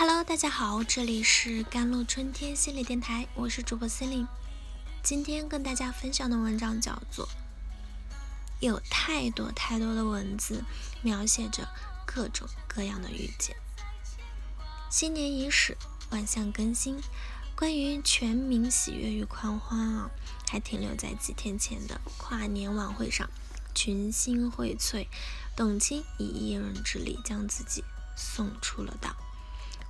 Hello，大家好，这里是甘露春天心理电台，我是主播心灵。今天跟大家分享的文章叫做《有太多太多的文字描写着各种各样的遇见》。新年伊始，万象更新，关于全民喜悦与狂欢啊，还停留在几天前的跨年晚会上，群星荟萃，董卿以一人之力将自己送出了道。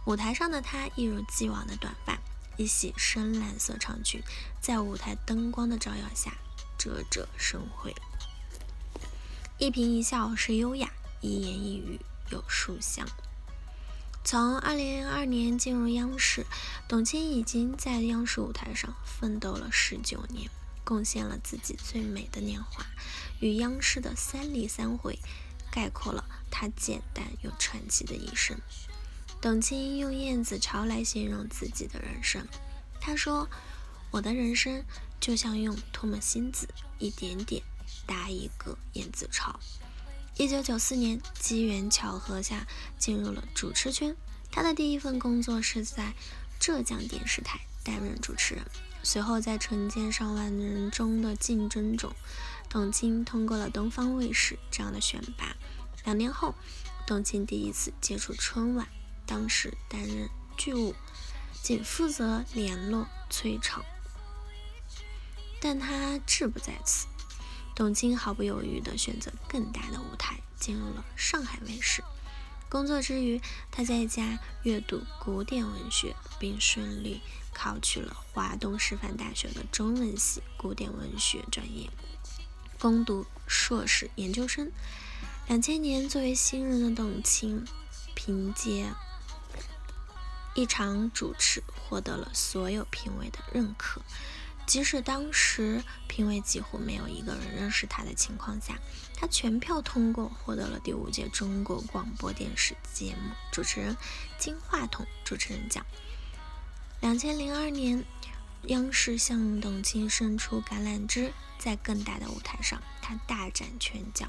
舞台上的她一如既往的短发，一袭深蓝色长裙，在舞台灯光的照耀下折折生辉。一颦一笑是优雅，一言一语有书香。从2002年进入央视，董卿已经在央视舞台上奋斗了十九年，贡献了自己最美的年华，与央视的三里三回，概括了她简单又传奇的一生。董卿用燕子巢来形容自己的人生。她说：“我的人生就像用唾沫星子一点点搭一个燕子巢。”一九九四年，机缘巧合下进入了主持圈。她的第一份工作是在浙江电视台担任主持人。随后，在成千上万人中的竞争中，董卿通过了东方卫视这样的选拔。两年后，董卿第一次接触春晚。当时担任剧务，仅负责联络催场，但他志不在此。董卿毫不犹豫地选择更大的舞台，进入了上海卫视。工作之余，他在家阅读古典文学，并顺利考取了华东师范大学的中文系古典文学专业，攻读硕士研究生。两千年，作为新人的董卿，凭借一场主持获得了所有评委的认可，即使当时评委几乎没有一个人认识他的情况下，他全票通过，获得了第五届中国广播电视节目主持人金话筒主持人奖。两千零二年，央视向董卿伸出橄榄枝，在更大的舞台上，他大展拳脚，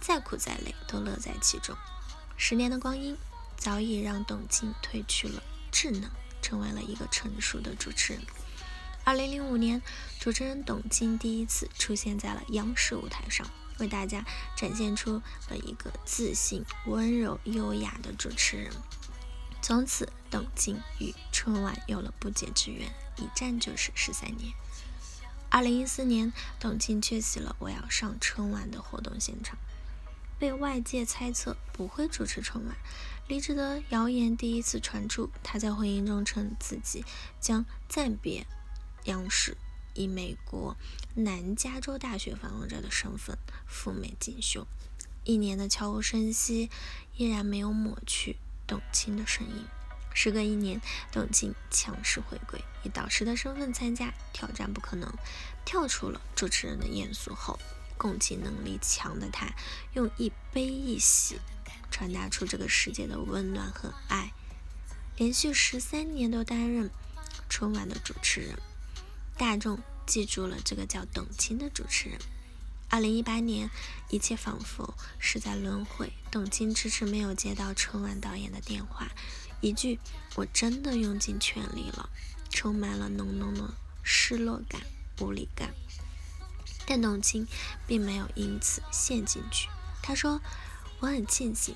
再苦再累都乐在其中。十年的光阴，早已让董卿褪去了。智能成为了一个成熟的主持人。二零零五年，主持人董卿第一次出现在了央视舞台上，为大家展现出了一个自信、温柔、优雅的主持人。从此，董卿与春晚有了不解之缘，一站就是十三年。二零一四年，董卿缺席了《我要上春晚》的活动现场。被外界猜测不会主持春晚，离职的谣言第一次传出。他在婚姻中称自己将暂别央视，以美国南加州大学访问者的身份赴美进修。一年的悄无声息，依然没有抹去董卿的身影。时隔一年，董卿强势回归，以导师的身份参加挑战不可能，跳出了主持人的严肃后。共情能力强的他，用一悲一喜传达出这个世界的温暖和爱。连续十三年都担任春晚的主持人，大众记住了这个叫董卿的主持人。二零一八年，一切仿佛是在轮回。董卿迟迟没有接到春晚导演的电话，一句“我真的用尽全力了”，充满了浓浓的失落感、无力感。但董卿并没有因此陷进去。他说：“我很庆幸，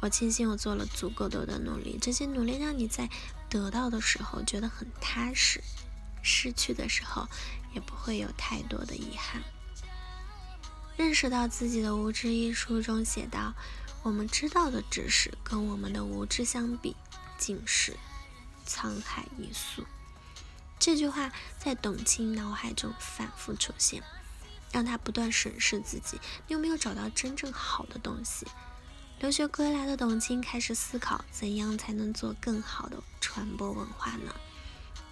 我庆幸我做了足够多的努力。这些努力让你在得到的时候觉得很踏实，失去的时候也不会有太多的遗憾。认识到自己的无知。”一书中写道：“我们知道的知识跟我们的无知相比，竟是沧海一粟。”这句话在董卿脑海中反复出现。让他不断审视自己，你有没有找到真正好的东西？留学归来的董卿开始思考，怎样才能做更好的传播文化呢？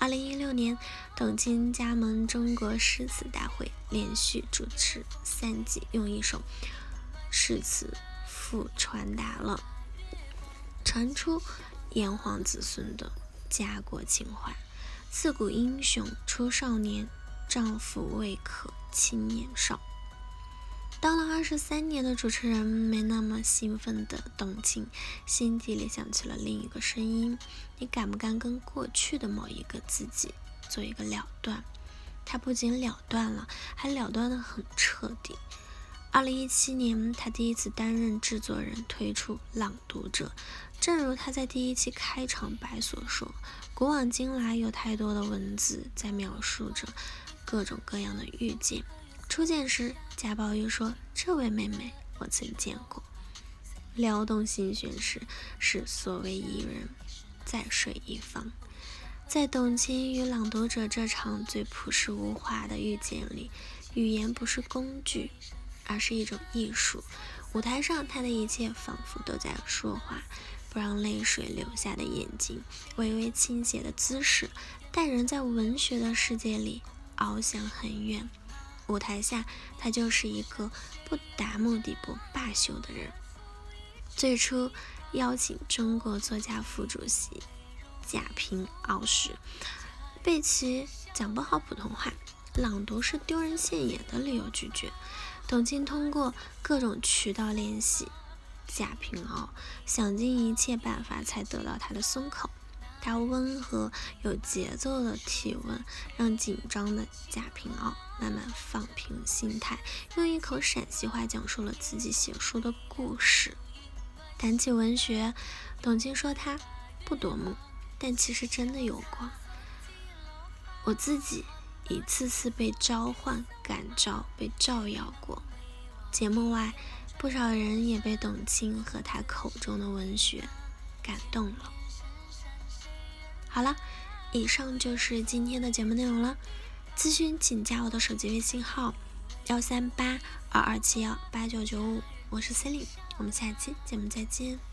二零一六年，董卿加盟中国诗词大会，连续主持三季，用一首诗词赋传达了传出炎黄子孙的家国情怀。自古英雄出少年，丈夫未可。青年少，当了二十三年的主持人，没那么兴奋的董卿，心底里响起了另一个声音：你敢不敢跟过去的某一个自己做一个了断？他不仅了断了，还了断的很彻底。二零一七年，他第一次担任制作人，推出《朗读者》。正如他在第一期开场白所说：“古往今来，有太多的文字在描述着各种各样的遇见。”初见时，贾宝玉说：“这位妹妹，我曾见过。”撩动心弦时，是所谓伊人，在水一方。在董卿与朗读者这场最朴实无华的遇见里，语言不是工具，而是一种艺术。舞台上，他的一切仿佛都在说话，不让泪水流下的眼睛，微微倾斜的姿势，带人在文学的世界里翱翔很远。舞台下，他就是一个不达目的不罢休的人。最初邀请中国作家副主席贾平凹时，被其讲不好普通话、朗读是丢人现眼的理由拒绝。董卿通过各种渠道联系贾平凹，想尽一切办法才得到他的松口。他温和有节奏的提问，让紧张的贾平凹慢慢放平心态，用一口陕西话讲述了自己写书的故事。谈起文学，董卿说他不夺目，但其实真的有过。我自己一次次被召唤、感召、被照耀过。节目外，不少人也被董卿和她口中的文学感动了。好了，以上就是今天的节目内容了。咨询请加我的手机微信号：幺三八二二七幺八九九五，我是 c e l i n e 我们下期节目再见。